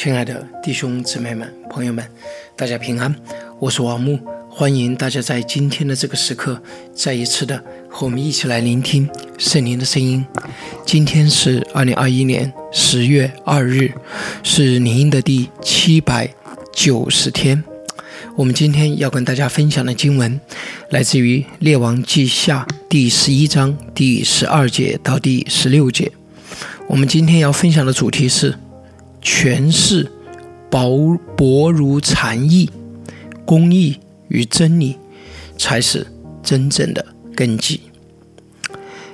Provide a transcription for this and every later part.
亲爱的弟兄姊妹们、朋友们，大家平安！我是王木，欢迎大家在今天的这个时刻，再一次的和我们一起来聆听圣灵的声音。今天是二零二一年十月二日，是灵音的第七百九十天。我们今天要跟大家分享的经文，来自于《列王记下》第十一章第十二节到第十六节。我们今天要分享的主题是。权势薄薄如蝉翼，公义与真理才是真正的根基。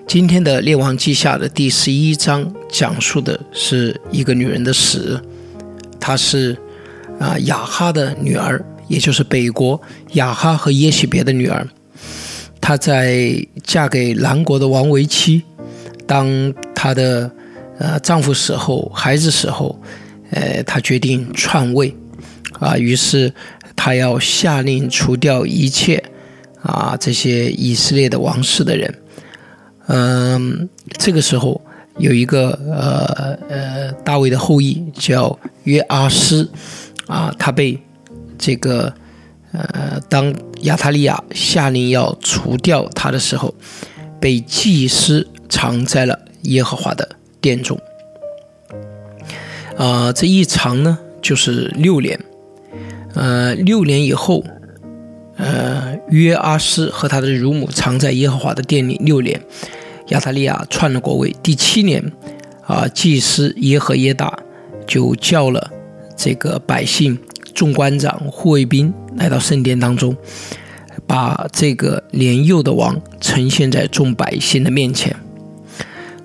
今天的《列王记下》的第十一章讲述的是一个女人的死，她是啊雅哈的女儿，也就是北国雅哈和耶喜别的女儿。她在嫁给南国的王为妻，当她的。呃，丈夫死后，孩子死后，呃，他决定篡位，啊，于是他要下令除掉一切啊这些以色列的王室的人。嗯，这个时候有一个呃呃大卫的后裔叫约阿斯，啊，他被这个呃当亚塔利亚下令要除掉他的时候，被祭司藏在了耶和华的。殿中，啊，这一长呢就是六年，呃，六年以后，呃，约阿斯和他的乳母藏在耶和华的殿里六年，亚塔利亚篡了国位。第七年，啊，祭司耶和耶大就叫了这个百姓、众官长、护卫兵来到圣殿当中，把这个年幼的王呈现在众百姓的面前。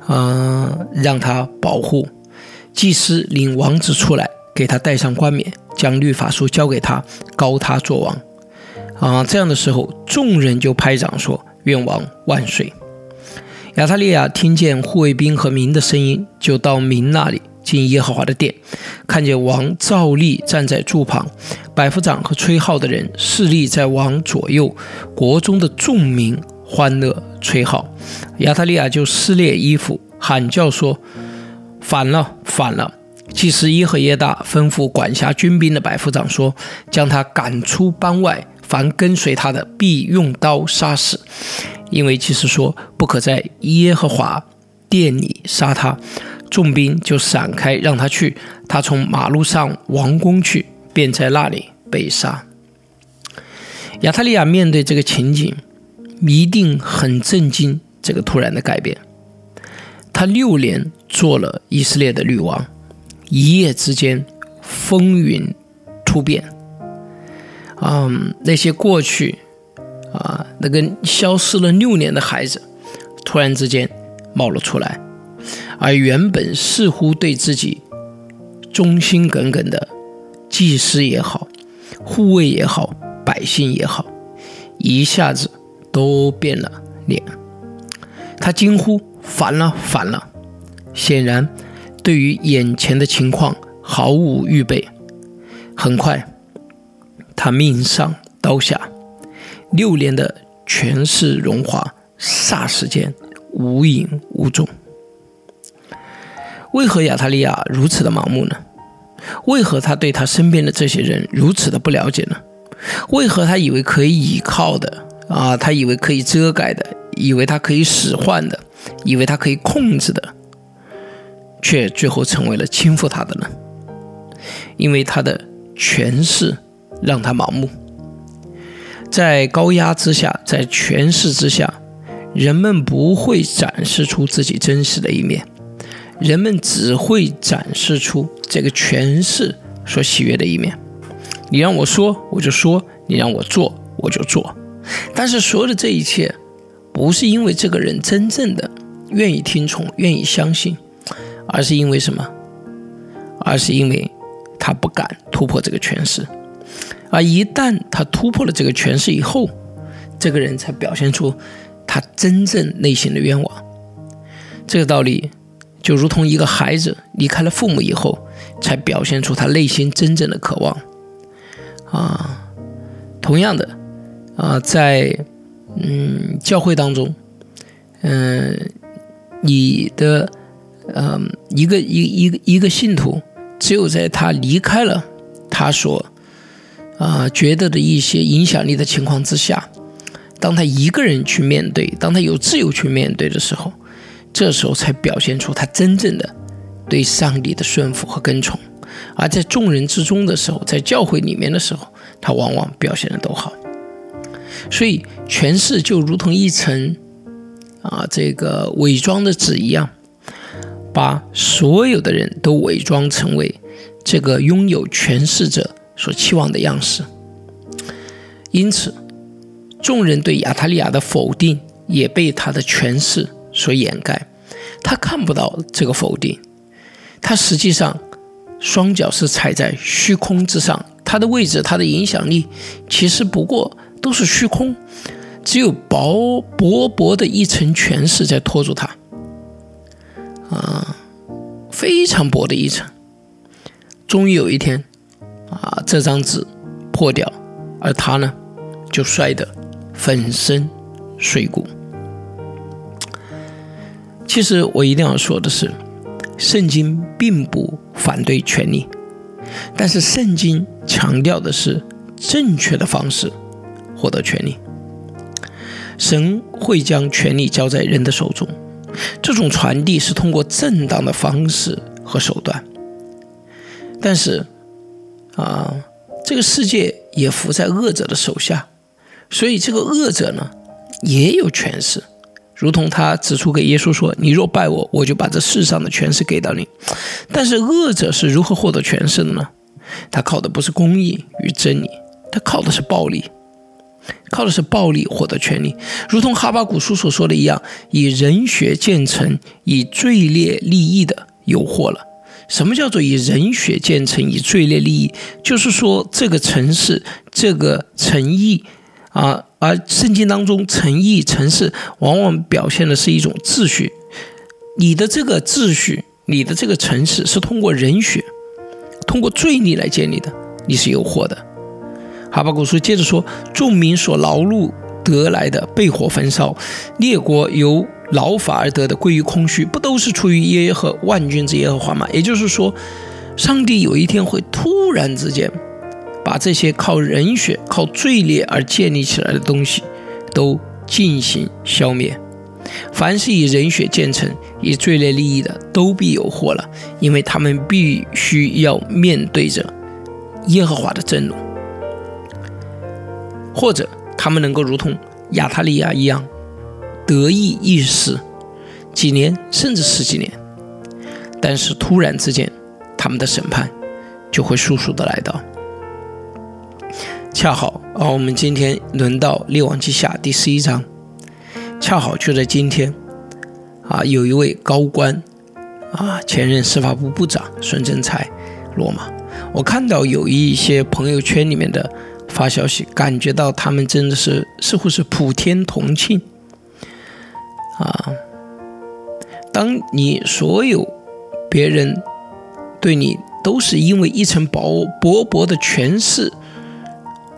嗯，让他保护祭司领王子出来，给他戴上冠冕，将律法书交给他，高他做王。啊，这样的时候，众人就拍掌说：“愿王万岁！”亚特利亚听见护卫兵和民的声音，就到民那里进耶和华的殿，看见王照例站在柱旁，百夫长和吹号的人侍立在王左右，国中的众民欢乐。吹号，亚特利亚就撕裂衣服，喊叫说：“反了，反了！”祭司耶和耶大吩咐管辖军兵的百夫长说：“将他赶出班外，凡跟随他的，必用刀杀死。因为祭司说不可在耶和华殿里杀他。”众兵就闪开，让他去。他从马路上王宫去，便在那里被杀。亚特利亚面对这个情景。一定很震惊这个突然的改变。他六年做了以色列的女王，一夜之间风云突变。嗯，那些过去啊那个消失了六年的孩子，突然之间冒了出来，而原本似乎对自己忠心耿耿的祭司也好，护卫也好，百姓也好，一下子。都变了脸，他惊呼：“反了，反了！”显然，对于眼前的情况毫无预备。很快，他命上刀下，六年的权势荣华，霎时间无影无踪。为何亚特利亚如此的盲目呢？为何他对他身边的这些人如此的不了解呢？为何他以为可以依靠的？啊，他以为可以遮盖的，以为他可以使唤的，以为他可以控制的，却最后成为了倾覆他的呢？因为他的权势让他盲目，在高压之下，在权势之下，人们不会展示出自己真实的一面，人们只会展示出这个权势所喜悦的一面。你让我说，我就说；你让我做，我就做。但是所有的这一切，不是因为这个人真正的愿意听从、愿意相信，而是因为什么？而是因为他不敢突破这个权势。而一旦他突破了这个权势以后，这个人才表现出他真正内心的愿望。这个道理就如同一个孩子离开了父母以后，才表现出他内心真正的渴望。啊，同样的。啊，在嗯教会当中，嗯，你的嗯一个一一个一个信徒，只有在他离开了他所啊觉得的一些影响力的情况之下，当他一个人去面对，当他有自由去面对的时候，这时候才表现出他真正的对上帝的顺服和跟从。而在众人之中的时候，在教会里面的时候，他往往表现的都好。所以权势就如同一层啊这个伪装的纸一样，把所有的人都伪装成为这个拥有权势者所期望的样式。因此，众人对亚塔利亚的否定也被他的权势所掩盖，他看不到这个否定，他实际上。双脚是踩在虚空之上，他的位置，他的影响力，其实不过都是虚空，只有薄薄薄的一层权势在托住他，啊，非常薄的一层。终于有一天，啊，这张纸破掉，而他呢，就摔得粉身碎骨。其实我一定要说的是。圣经并不反对权力，但是圣经强调的是正确的方式获得权力。神会将权力交在人的手中，这种传递是通过正当的方式和手段。但是，啊，这个世界也伏在恶者的手下，所以这个恶者呢也有权势。如同他指出给耶稣说：“你若拜我，我就把这世上的权势给到你。”但是恶者是如何获得权势的呢？他靠的不是公义与真理，他靠的是暴力，靠的是暴力获得权利。如同哈巴古书所说的一样：“以人血建成，以罪劣利益的诱惑了。”什么叫做以人血建成，以罪劣利益？就是说这个城市，这个诚意。啊，而圣经当中诚意、诚实，往往表现的是一种秩序。你的这个秩序，你的这个城市，是通过人血、通过罪孽来建立的，你是有祸的。哈巴古书接着说：“众民所劳碌得来的，被火焚烧；列国由劳法而得的，归于空虚。不都是出于耶和万军之耶和华吗？”也就是说，上帝有一天会突然之间。把这些靠人血、靠罪孽而建立起来的东西，都进行消灭。凡是以人血建成、以罪孽利益的，都必有祸了，因为他们必须要面对着耶和华的震怒。或者，他们能够如同亚塔利亚一样得意一时，几年甚至十几年，但是突然之间，他们的审判就会速速的来到。恰好啊，我们今天轮到《列王记下》第十一章，恰好就在今天啊，有一位高官啊，前任司法部部长孙政才落马。我看到有一些朋友圈里面的发消息，感觉到他们真的是似乎是普天同庆啊。当你所有别人对你都是因为一层薄薄薄的权势。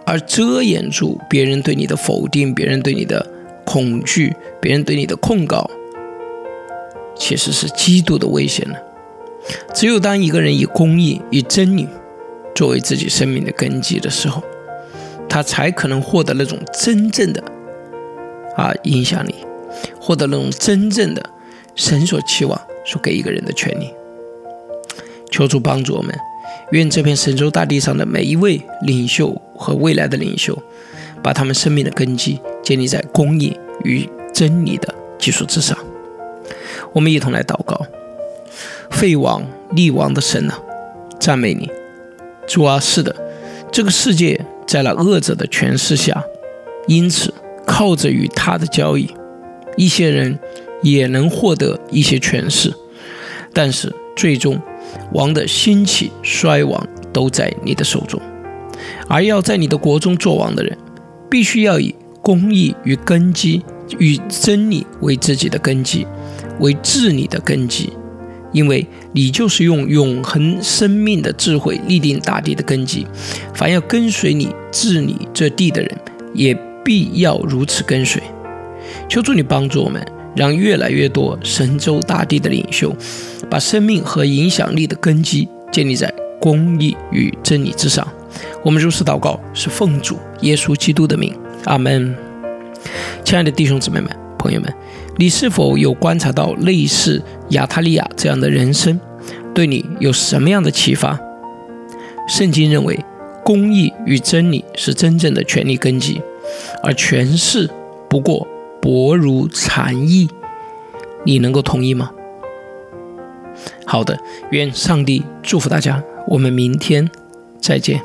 而遮掩住别人对你的否定，别人对你的恐惧，别人对你的控告，其实是极度的危险的。只有当一个人以公义、以真理作为自己生命的根基的时候，他才可能获得那种真正的啊影响力，获得那种真正的神所期望所给一个人的权利。求主帮助我们。愿这片神州大地上的每一位领袖和未来的领袖，把他们生命的根基建立在公义与真理的基础之上。我们一同来祷告：废王立王的神啊，赞美你，主啊！是的，这个世界在那恶者的权势下，因此靠着与他的交易，一些人也能获得一些权势，但是最终。王的兴起衰亡都在你的手中，而要在你的国中做王的人，必须要以公义与根基与真理为自己的根基，为治理的根基，因为你就是用永恒生命的智慧立定大地的根基。凡要跟随你治理这地的人，也必要如此跟随。求主你帮助我们。让越来越多神州大地的领袖，把生命和影响力的根基建立在公义与真理之上。我们如此祷告，是奉主耶稣基督的名，阿门。亲爱的弟兄姊妹们、朋友们，你是否有观察到类似亚塔利亚这样的人生？对你有什么样的启发？圣经认为，公义与真理是真正的权力根基，而权势不过薄如蝉翼。你能够同意吗？好的，愿上帝祝福大家，我们明天再见。